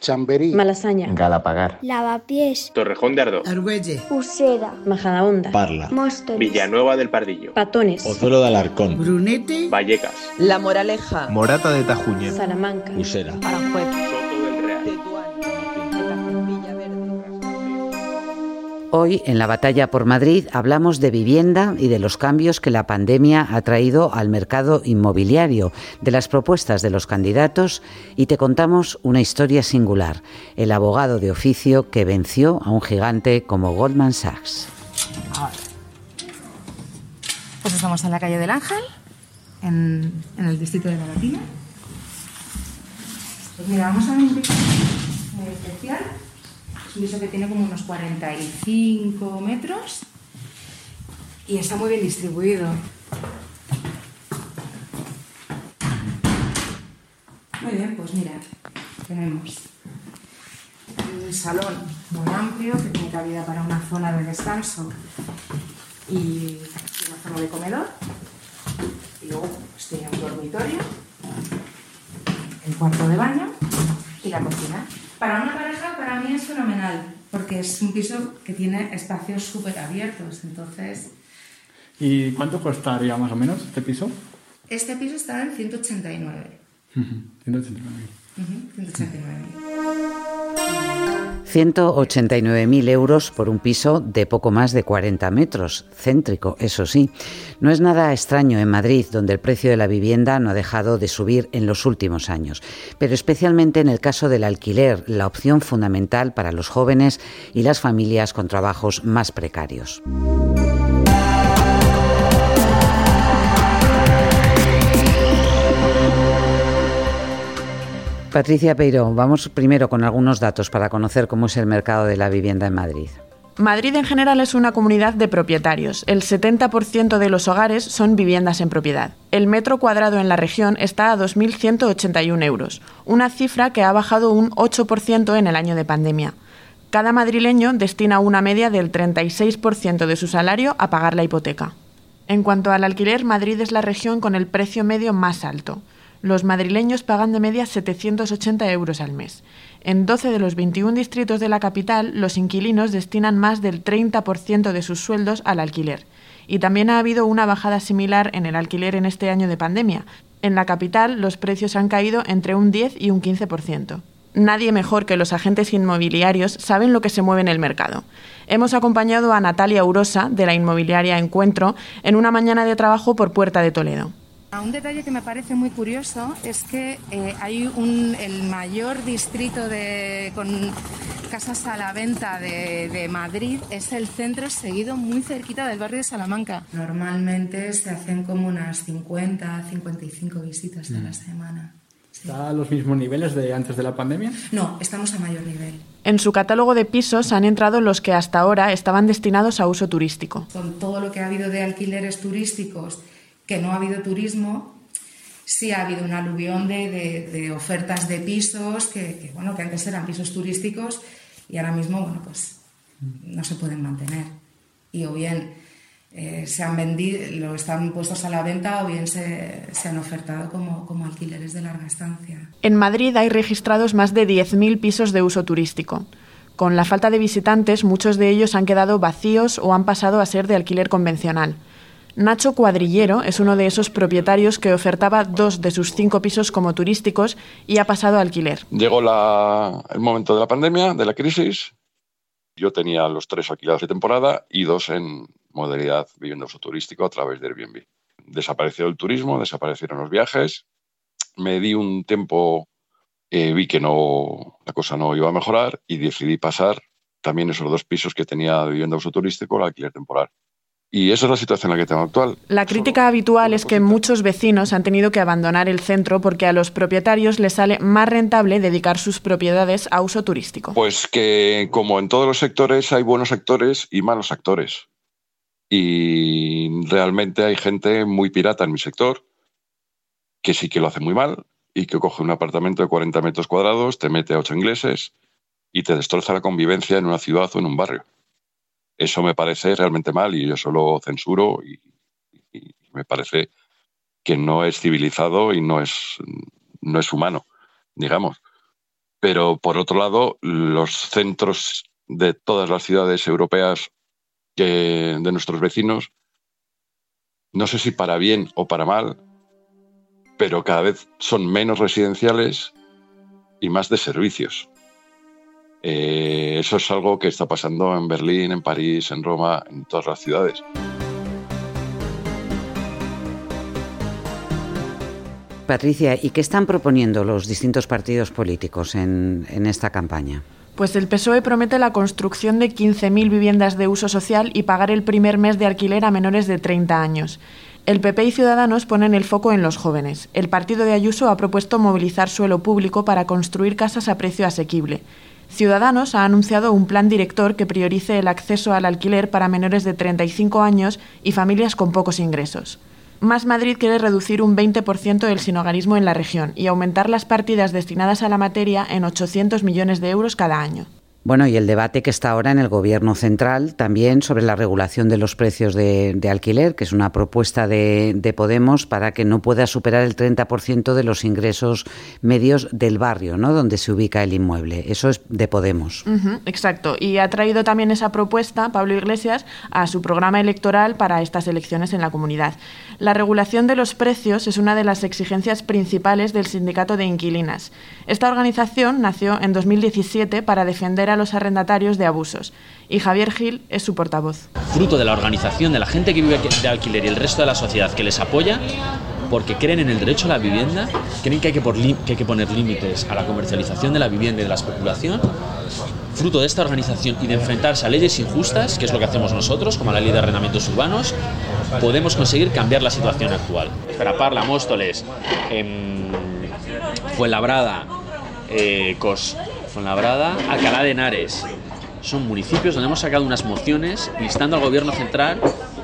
Chamberí, Malasaña, Galapagar, Lavapiés, Torrejón de Ardoz, Argüelle, Usera, Majadahonda, Parla, Móstoles, Villanueva del Pardillo, Patones, Pozuelo de Alarcón, Brunete, Vallecas, La Moraleja, Morata de Tajuña, Salamanca, Usera. Aranjuez, Hoy, en la batalla por Madrid, hablamos de vivienda y de los cambios que la pandemia ha traído al mercado inmobiliario, de las propuestas de los candidatos y te contamos una historia singular, el abogado de oficio que venció a un gigante como Goldman Sachs. Pues estamos en la calle del Ángel, en, el distrito de la. Pues mira, vamos a ver un especial. Es un piso que tiene como unos 45 metros y está muy bien distribuido. Muy bien, pues mira, tenemos un salón muy amplio que tiene cabida para una zona de descanso y una zona de comedor. Y luego pues, tiene un dormitorio, el cuarto de baño y la cocina. Para una pareja, para mí es fenomenal, porque es un piso que tiene espacios súper abiertos. Entonces, ¿Y cuánto costaría más o menos este piso? este piso está en 189. 189.000. Ujú, 189.000. 189.000 euros por un piso de poco más de 40 metros, céntrico, eso sí. No es nada extraño en Madrid, donde el precio de la vivienda no ha dejado de subir en los últimos años, pero especialmente en el caso del alquiler, la opción fundamental para los jóvenes y las familias con trabajos más precarios. Patricia Peiro, vamos primero con algunos datos para conocer cómo es el mercado de la vivienda en Madrid. Madrid en general es una comunidad de propietarios. El 70% de los hogares son viviendas en propiedad. El metro cuadrado en la región está a 2.181 euros, una cifra que ha bajado un 8% en el año de pandemia. Cada madrileño destina una media del 36% de su salario a pagar la hipoteca. En cuanto al alquiler, Madrid es la región con el precio medio más alto. Los madrileños pagan de media 780 euros al mes. En 12 de los 21 distritos de la capital, los inquilinos destinan más del 30% de sus sueldos al alquiler. Y también ha habido una bajada similar en el alquiler en este año de pandemia. En la capital, los precios han caído entre un 10 y un 15%. Nadie mejor que los agentes inmobiliarios saben lo que se mueve en el mercado. Hemos acompañado a Natalia Urosa, de la inmobiliaria Encuentro, en una mañana de trabajo por Puerta de Toledo. Un detalle que me parece muy curioso es que eh, hay un, el mayor distrito de, con casas a la venta de, de Madrid, es el centro seguido muy cerquita del barrio de Salamanca. Normalmente se hacen como unas 50, 55 visitas a la semana. ¿Está a los mismos niveles de antes de la pandemia? No, estamos a mayor nivel. En su catálogo de pisos han entrado los que hasta ahora estaban destinados a uso turístico. Con todo lo que ha habido de alquileres turísticos, que no ha habido turismo, sí ha habido un aluvión de, de, ofertas de pisos que, que, bueno, que antes eran pisos turísticos y ahora mismo, bueno, pues no se pueden mantener. Y o bien eh, se han vendido, lo están puestos a la venta o bien se, se han ofertado como, como alquileres de larga estancia. En Madrid hay registrados más de 10.000 pisos de uso turístico. Con la falta de visitantes, muchos de ellos han quedado vacíos o han pasado a ser de alquiler convencional. Nacho Cuadrillero es uno de esos propietarios que ofertaba dos de sus cinco pisos como turísticos y ha pasado a alquiler. Llegó el momento de la pandemia, de la crisis. Yo tenía los tres alquilados de temporada y dos en modalidad vivienda uso turístico a través de Airbnb. Desapareció el turismo, desaparecieron los viajes. Me di un tiempo, eh, vi que no, la cosa no iba a mejorar y decidí pasar también esos dos pisos que tenía de vivienda uso turístico al alquiler temporal. Y esa es la situación en la que tengo actual. La crítica habitual es que muchos vecinos han tenido que abandonar el centro porque a los propietarios les sale más rentable dedicar sus propiedades a uso turístico. Pues que como en todos los sectores hay buenos actores y malos actores. Y realmente hay gente muy pirata en mi sector que sí que lo hace muy mal y que coge un apartamento de 40 metros cuadrados, te mete a ocho ingleses y te destroza la convivencia en una ciudad o en un barrio. Eso me parece realmente mal y yo solo censuro y, me parece que no es civilizado y no es, no es humano, digamos. Pero por otro lado, los centros de todas las ciudades europeas de nuestros vecinos, no sé si para bien o para mal, pero cada vez son menos residenciales y más de servicios. Eh, eso es algo que está pasando en Berlín, en París, en Roma, en todas las ciudades. Patricia, ¿y qué están proponiendo los distintos partidos políticos en, en esta campaña? Pues el PSOE promete la construcción de 15.000 viviendas de uso social y pagar el primer mes de alquiler a menores de 30 años. El PP y Ciudadanos ponen el foco en los jóvenes. El partido de Ayuso ha propuesto movilizar suelo público para construir casas a precio asequible. Ciudadanos ha anunciado un plan director que priorice el acceso al alquiler para menores de 35 años y familias con pocos ingresos. Más Madrid quiere reducir un 20% el sinogarismo en la región y aumentar las partidas destinadas a la materia en 800 millones de euros cada año. Bueno, y el debate que está ahora en el Gobierno central también sobre la regulación de los precios de, alquiler, que es una propuesta de, Podemos para que no pueda superar el 30% de los ingresos medios del barrio, ¿no? Donde se ubica el inmueble. Eso es de Podemos. exacto. Y ha traído también esa propuesta Pablo Iglesias a su programa electoral para estas elecciones en la comunidad. La regulación de los precios es una de las exigencias principales del sindicato de inquilinas. Esta organización nació en 2017 para defender a los arrendatarios de abusos. Y Javier Gil es su portavoz. Fruto de la organización de la gente que vive de alquiler y el resto de la sociedad que les apoya, porque creen en el derecho a la vivienda, creen que hay que, que, hay que poner límites a la comercialización de la vivienda y de la especulación. Fruto de esta organización y de enfrentarse a leyes injustas, que es lo que hacemos nosotros, como la ley de arrendamientos urbanos, podemos conseguir cambiar la situación actual. Parla, Móstoles, eh, Fuenlabrada, eh, Cos, Fuenlabrada, Alcalá de Henares. Son municipios donde hemos sacado unas mociones instando al gobierno central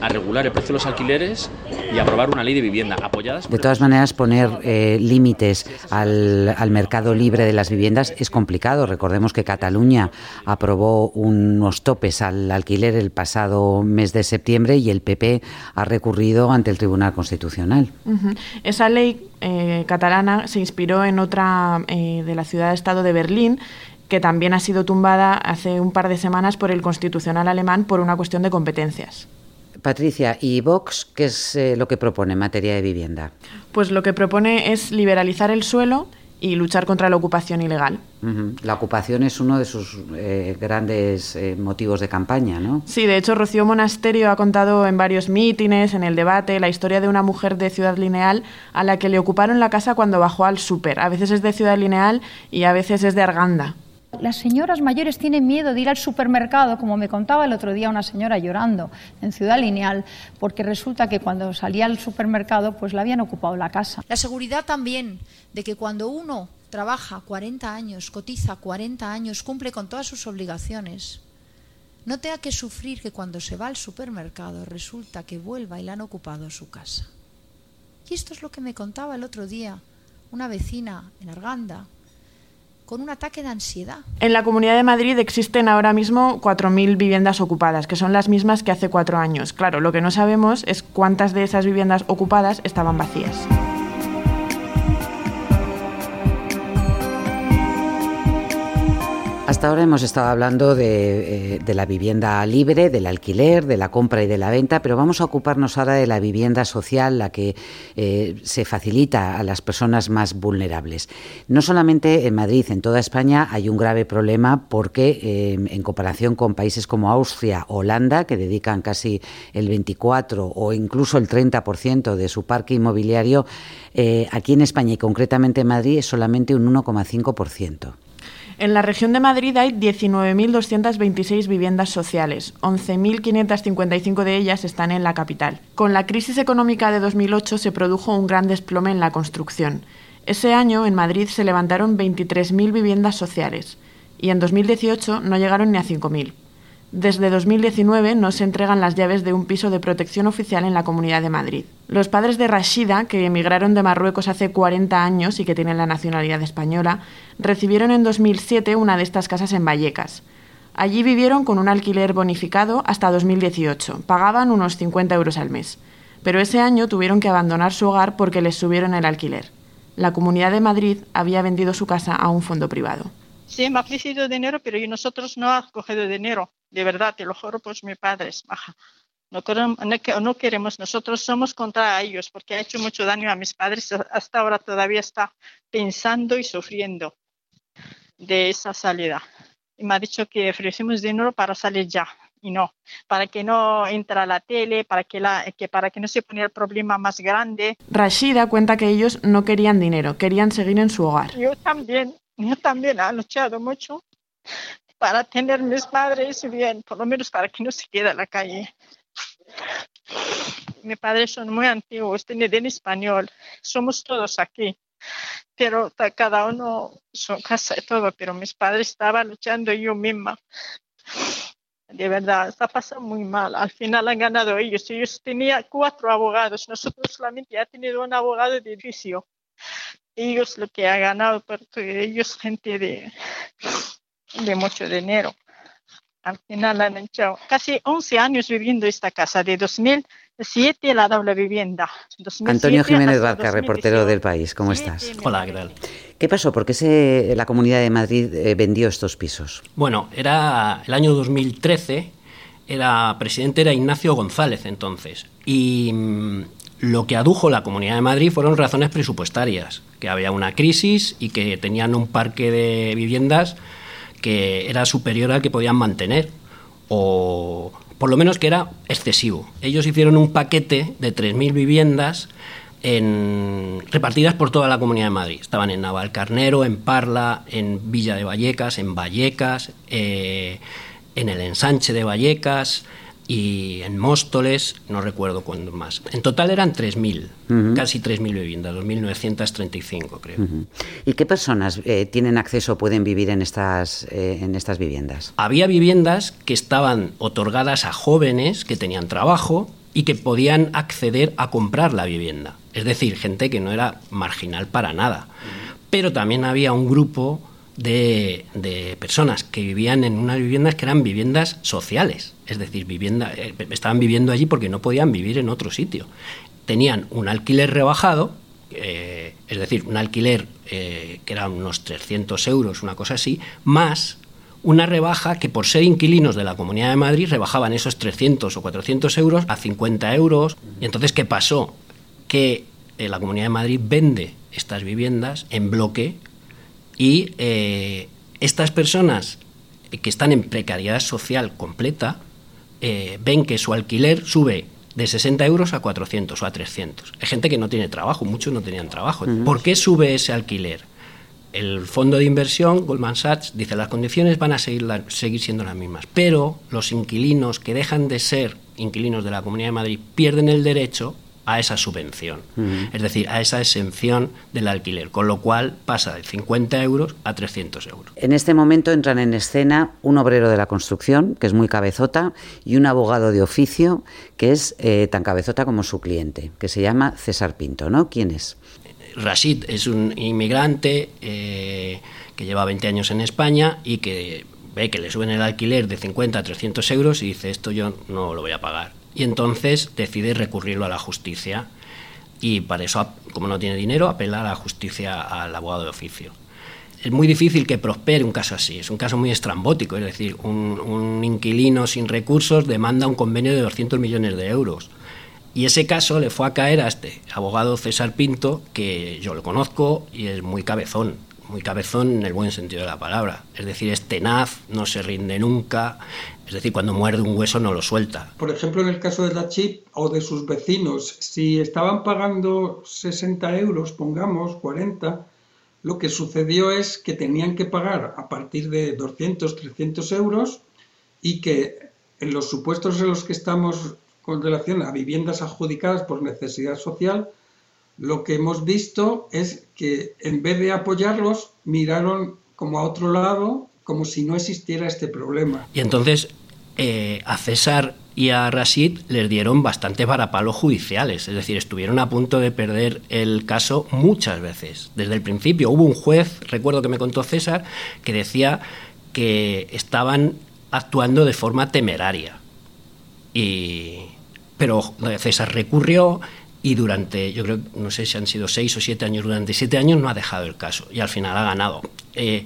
a regular el precio de los alquileres y aprobar una ley de vivienda apoyadas. De todas maneras, poner eh, límites al, mercado libre de las viviendas es complicado. Recordemos que Cataluña aprobó unos topes al alquiler el pasado mes de septiembre y el PP ha recurrido ante el Tribunal Constitucional. Esa ley eh, catalana se inspiró en otra eh, de la ciudad-estado de Berlín que también ha sido tumbada hace un par de semanas por el Constitucional alemán por una cuestión de competencias. Patricia, ¿y Vox qué es eh, lo que propone en materia de vivienda? Pues lo que propone es liberalizar el suelo y luchar contra la ocupación ilegal. La ocupación es uno de sus eh, grandes eh, motivos de campaña, ¿no? Sí, de hecho Rocío Monasterio ha contado en varios mítines, en el debate, la historia de una mujer de Ciudad Lineal a la que le ocuparon la casa cuando bajó al súper. A veces es de Ciudad Lineal y a veces es de Arganda. Las señoras mayores tienen miedo de ir al supermercado, como me contaba el otro día una señora llorando en Ciudad Lineal, porque resulta que cuando salía al supermercado pues le habían ocupado la casa. La seguridad también de que cuando uno trabaja 40 años, cotiza 40 años, cumple con todas sus obligaciones, no tenga que sufrir que cuando se va al supermercado resulta que vuelva y le han ocupado su casa. Y esto es lo que me contaba el otro día una vecina en Arganda, con un ataque de ansiedad. En la Comunidad de Madrid existen ahora mismo 4.000 viviendas ocupadas, que son las mismas que hace cuatro años. Claro, lo que no sabemos es cuántas de esas viviendas ocupadas estaban vacías. Hasta ahora hemos estado hablando eh, de, la vivienda libre, del alquiler, de la compra y de la venta, pero vamos a ocuparnos ahora de la vivienda social, la que eh, se facilita a las personas más vulnerables. No solamente en Madrid, en toda España hay un grave problema porque eh, en comparación con países como Austria Holanda, que dedican casi el 24 o incluso el 30% de su parque inmobiliario, aquí en España y concretamente en Madrid es solamente un 1,5%. En la región de Madrid hay 19.226 viviendas sociales, 11.555 de ellas están en la capital. Con la crisis económica de 2008 se produjo un gran desplome en la construcción. Ese año en Madrid se levantaron 23.000 viviendas sociales y en 2018 no llegaron ni a 5.000. Desde 2019 no se entregan las llaves de un piso de protección oficial en la Comunidad de Madrid. Los padres de Rashida, que emigraron de Marruecos hace 40 años y que tienen la nacionalidad española, recibieron en 2007 una de estas casas en Vallecas. Allí vivieron con un alquiler bonificado hasta 2018. Pagaban unos 50 euros al mes. Pero ese año tuvieron que abandonar su hogar porque les subieron el alquiler. La Comunidad de Madrid había vendido su casa a un fondo privado. Sí, me ha ofrecido dinero, pero nosotros no hemos cogido dinero. De verdad, te lo juro, pues mi padre es baja. No queremos, no queremos, nosotros somos contra ellos porque ha hecho mucho daño a mis padres. Hasta ahora todavía está pensando y sufriendo de esa salida. Y me ha dicho que ofrecemos dinero para salir ya y no, para que no entre a la tele, para que, la, que, para que no se ponga el problema más grande. Rashida cuenta que ellos no querían dinero, querían seguir en su hogar. Yo también, yo también he luchado mucho para tener mis padres bien, por lo menos para que no se quede en la calle. Mis padres son muy antiguos, tienen en español, somos todos aquí, pero cada uno su casa y todo, pero mis padres estaban luchando yo misma. De verdad, está pasando muy mal. Al final han ganado ellos. Ellos tenían cuatro abogados. Nosotros solamente ha tenido un abogado de edificio. Ellos lo que han ganado, porque ellos gente de, de mucho dinero. Al final han hecho casi 11 años viviendo esta casa, de 2007 la doble vivienda. Antonio Jiménez Barca, reportero del país, ¿cómo estás? Hola, ¿qué tal? ¿Qué pasó? ¿Por qué se, la Comunidad de Madrid eh, vendió estos pisos? Bueno, era el año 2013, era presidente era Ignacio González entonces, y mm, lo que adujo la Comunidad de Madrid fueron razones presupuestarias, que había una crisis y que tenían un parque de viviendas que era superior al que podían mantener, o por lo menos que era excesivo. Ellos hicieron un paquete de 3.000 viviendas en, repartidas por toda la Comunidad de Madrid. Estaban en Navalcarnero, en Parla, en Villa de Vallecas, en Vallecas, eh, en el ensanche de Vallecas, y en Móstoles, no recuerdo cuándo más. En total eran 3.000, casi 3.000 viviendas, 2.935 creo. ¿Y qué personas eh, tienen acceso o pueden vivir en estas, eh, en estas viviendas? Había viviendas que estaban otorgadas a jóvenes que tenían trabajo y que podían acceder a comprar la vivienda. Es decir, gente que no era marginal para nada. Pero también había un grupo de, personas que vivían en unas viviendas que eran viviendas sociales, es decir, vivienda, eh, estaban viviendo allí porque no podían vivir en otro sitio. Tenían un alquiler rebajado, eh, es decir, un alquiler eh, que era unos 300 euros, una cosa así, más una rebaja que por ser inquilinos de la Comunidad de Madrid rebajaban esos 300 o 400 euros a 50 euros. Y entonces, ¿qué pasó? Que la Comunidad de Madrid vende estas viviendas en bloque y eh, estas personas que están en precariedad social completa eh, ven que su alquiler sube de 60 euros a 400 o a 300. Hay gente que no tiene trabajo, muchos no tenían trabajo. ¿Por qué sube ese alquiler? El fondo de inversión, Goldman Sachs, dice las condiciones van a seguir, seguir siendo las mismas, pero los inquilinos que dejan de ser inquilinos de la Comunidad de Madrid pierden el derecho a esa subvención, es decir, a esa exención del alquiler, con lo cual pasa de 50 euros a 300 euros. En este momento entran en escena un obrero de la construcción, que es muy cabezota, y un abogado de oficio, que es eh, tan cabezota como su cliente, que se llama César Pinto, ¿no? ¿Quién es? Rashid es un inmigrante eh, que lleva 20 años en España y que ve que le suben el alquiler de 50 a 300 euros y dice esto yo no lo voy a pagar y entonces decide recurrirlo a la justicia y para eso, como no tiene dinero, apela a la justicia al abogado de oficio. Es muy difícil que prospere un caso así, es un caso muy estrambótico, es decir, un, inquilino sin recursos demanda un convenio de 200 millones de euros. Y ese caso le fue a caer a este abogado César Pinto, que yo lo conozco y es muy cabezón, muy cabezón en el buen sentido de la palabra. Es decir, es tenaz, no se rinde nunca, es decir, cuando muerde un hueso no lo suelta. Por ejemplo, en el caso de la chip o de sus vecinos, si estaban pagando 60 euros, pongamos 40, lo que sucedió es que tenían que pagar a partir de 200, 300 euros y que en los supuestos en los que estamos con relación a viviendas adjudicadas por necesidad social, lo que hemos visto es que en vez de apoyarlos, miraron como a otro lado, como si no existiera este problema. Y entonces eh, a César y a Rashid les dieron bastantes varapalos judiciales, es decir, estuvieron a punto de perder el caso muchas veces. Desde el principio hubo un juez, recuerdo que me contó César, que decía que estaban actuando de forma temeraria. Y, pero César recurrió y durante, yo creo, no sé si han sido seis o siete años, durante siete años no ha dejado el caso y al final ha ganado. Eh,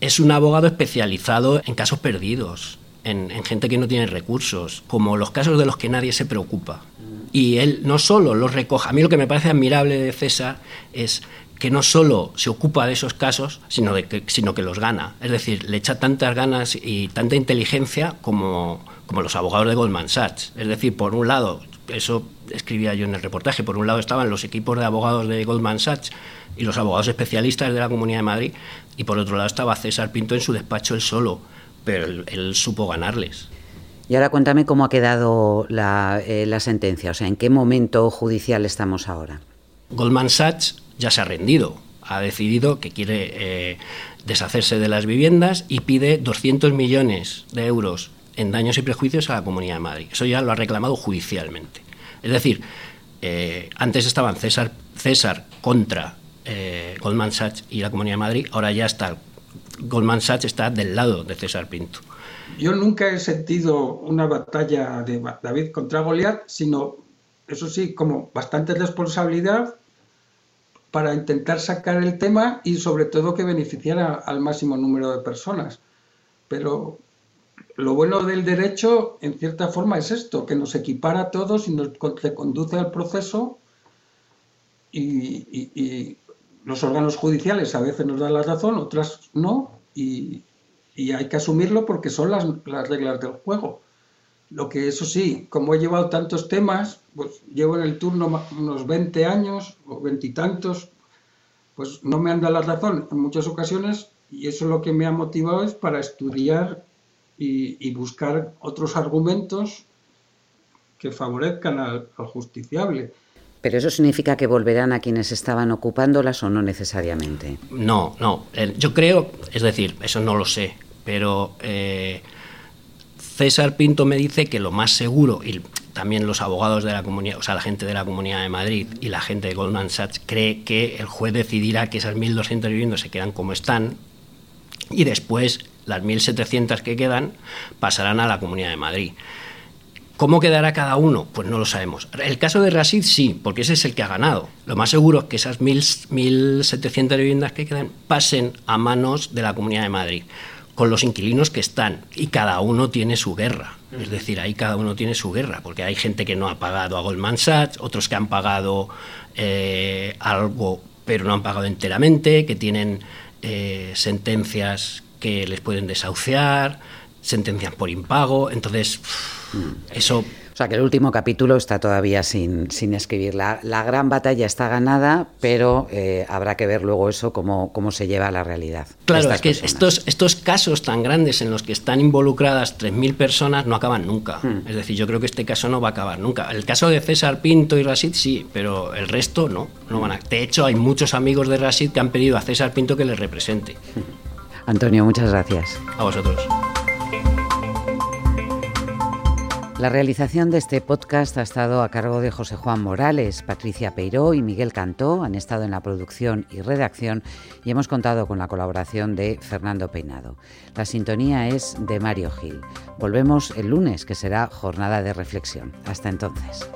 es un abogado especializado en casos perdidos, en, en, gente que no tiene recursos, como los casos de los que nadie se preocupa. Y él no solo los recoge, a mí lo que me parece admirable de César es que no solo se ocupa de esos casos, sino, de que, sino que los gana. Es decir, le echa tantas ganas y tanta inteligencia como, como los abogados de Goldman Sachs. Es decir, por un lado, eso escribía yo en el reportaje, por un lado estaban los equipos de abogados de Goldman Sachs y los abogados especialistas de la Comunidad de Madrid, y por otro lado estaba César Pinto en su despacho él solo, pero él, él supo ganarles. Y ahora cuéntame cómo ha quedado la, eh, la sentencia, o sea, en qué momento judicial estamos ahora. Goldman Sachs ya se ha rendido, ha decidido que quiere eh, deshacerse de las viviendas y pide 200 millones de euros en daños y prejuicios a la Comunidad de Madrid. Eso ya lo ha reclamado judicialmente. Es decir, eh, antes estaban César, César contra Goldman Sachs y la Comunidad de Madrid, ahora ya está Goldman Sachs está del lado de César Pinto. Yo nunca he sentido una batalla de David contra Goliat, sino, eso sí, como bastante responsabilidad para intentar sacar el tema y sobre todo que beneficiara al máximo número de personas. Pero lo bueno del derecho, en cierta forma, es esto, que nos equipara a todos y nos conduce al proceso y, y, y, los órganos judiciales a veces nos dan la razón, otras no, y, hay que asumirlo porque son las, las, reglas del juego. Lo que eso sí, como he llevado tantos temas, pues llevo en el turno unos 20 años o veintitantos, pues no me han dado la razón en muchas ocasiones y eso lo que me ha motivado es para estudiar y, buscar otros argumentos que favorezcan al justiciable. ¿Pero eso significa que volverán a quienes estaban ocupándolas o no necesariamente? No, no. Yo creo, es decir, eso no lo sé, pero eh, César Pinto me dice que lo más seguro, y también los abogados de la comunidad, o sea, la gente de la Comunidad de Madrid y la gente de Goldman Sachs cree que el juez decidirá que esas 1.200 viviendas se quedan como están y después las 1.700 que quedan pasarán a la Comunidad de Madrid. ¿Cómo quedará cada uno? Pues no lo sabemos. El caso de Rasid sí, porque ese es el que ha ganado. Lo más seguro es que esas 1.700 viviendas que quedan pasen a manos de la Comunidad de Madrid, con los inquilinos que están, y cada uno tiene su guerra. Es decir, ahí cada uno tiene su guerra, porque hay gente que no ha pagado a Goldman Sachs, otros que han pagado eh, algo pero no han pagado enteramente, que tienen eh, sentencias que les pueden desahuciar, sentencias por impago. Entonces, eso o sea que el último capítulo está todavía sin, sin escribir. La, la, gran batalla está ganada, pero eh, habrá que ver luego eso, cómo, cómo se lleva a la realidad. Claro, es que estos, estos casos tan grandes en los que están involucradas 3.000 personas no acaban nunca. Hmm. Es decir, yo creo que este caso no va a acabar nunca. El caso de César Pinto y Rasid sí, pero el resto no. no van a... De hecho, hay muchos amigos de Rasid que han pedido a César Pinto que les represente. Antonio, muchas gracias. A vosotros. La realización de este podcast ha estado a cargo de José Juan Morales, Patricia Peiró y Miguel Cantó. Han estado en la producción y redacción y hemos contado con la colaboración de Fernando Peinado. La sintonía es de Mario Gil. Volvemos el lunes, que será jornada de reflexión. Hasta entonces.